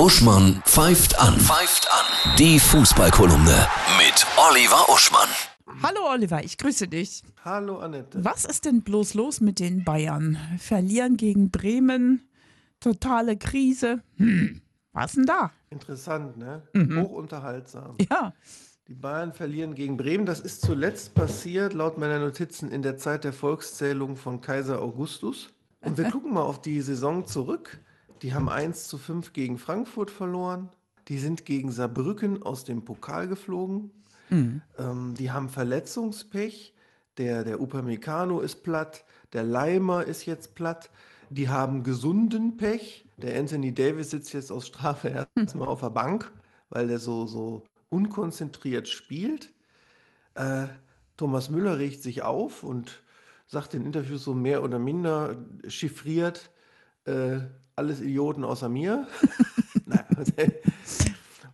Uschmann pfeift an. Pfeift an. Die Fußballkolumne mit Oliver Uschmann. Hallo Oliver, ich grüße dich. Hallo Annette. Was ist denn bloß los mit den Bayern? Verlieren gegen Bremen, totale Krise. Hm, was denn da? Interessant, ne? Mhm. Hochunterhaltsam. Ja, Die Bayern verlieren gegen Bremen. Das ist zuletzt passiert, laut meiner Notizen, in der Zeit der Volkszählung von Kaiser Augustus. Und wir gucken mal auf die Saison zurück. Die haben 1 zu 5 gegen Frankfurt verloren. Die sind gegen Saarbrücken aus dem Pokal geflogen. Ähm, die haben Verletzungspech. Der, der Upamecano ist platt. Der Leimer ist jetzt platt. Die haben gesunden Pech. Der Anthony Davis sitzt jetzt aus Strafe erstmal auf der Bank, weil der so, so unkonzentriert spielt. Äh, Thomas Müller regt sich auf und sagt in Interviews so mehr oder minder chiffriert, äh, alles Idioten außer mir.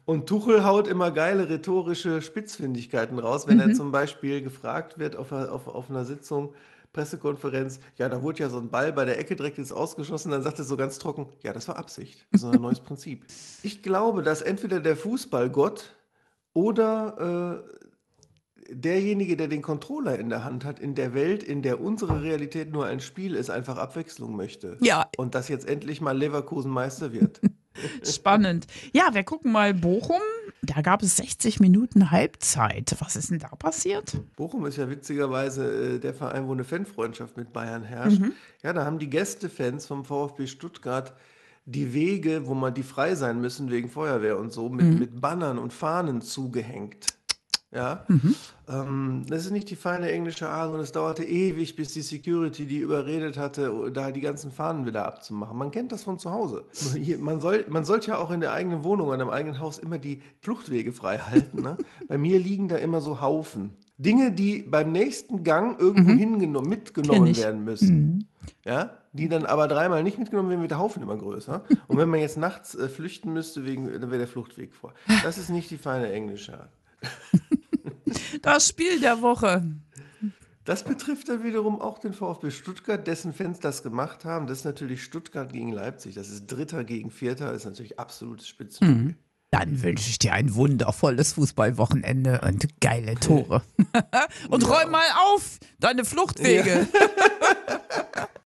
Und Tuchel haut immer geile rhetorische Spitzfindigkeiten raus, wenn er zum Beispiel gefragt wird auf, einer- auf, auf einer Sitzung, Pressekonferenz, ja, da wurde ja so ein Ball bei der Ecke direkt ins Ausgeschossen, dann sagt er so ganz trocken, ja, das war Absicht, das ist ein neues Prinzip. Ich glaube, dass entweder der Fußballgott oder äh, derjenige, der den Controller in der Hand hat, in der Welt, in der unsere Realität nur ein Spiel ist, einfach Abwechslung möchte. Ja. Und dass jetzt endlich mal Leverkusen Meister wird. spannend. Ja, wir gucken mal Bochum. Da gab es 60 Minuten Halbzeit. Was ist denn da passiert? Bochum ist ja witzigerweise äh, der Verein, wo eine Fanfreundschaft mit Bayern herrscht. Ja, da haben die Gästefans vom VfB Stuttgart die Wege, wo man die frei sein müssen wegen Feuerwehr und so, mit, mit Bannern und Fahnen zugehängt. Ja, ähm, das ist nicht die feine englische Art, sondern es dauerte ewig, bis die Security die überredet hatte, da die ganzen Fahnen wieder abzumachen. Man kennt das von zu Hause. Man, soll, man sollte ja auch in der eigenen Wohnung, in einem eigenen Haus immer die Fluchtwege frei halten. Ne? Bei mir liegen da immer so Haufen. Dinge, die beim nächsten Gang irgendwo hingenommen, Kenn mitgenommen werden müssen. Ja, die dann aber dreimal nicht mitgenommen werden, wird der Haufen immer größer. Und wenn man jetzt nachts äh, flüchten müsste, wegen, dann wäre der Fluchtweg vor. Das ist nicht die feine englische Art. Das Spiel der Woche. Das betrifft dann wiederum auch den VfB Stuttgart, dessen Fans das gemacht haben. Das ist natürlich Stuttgart gegen Leipzig. Das ist Dritter gegen Vierter, das ist natürlich absolutes Spitzenspiel. Dann wünsche ich dir ein wundervolles Fußballwochenende und geile Tore. und räum mal auf deine Fluchtwege.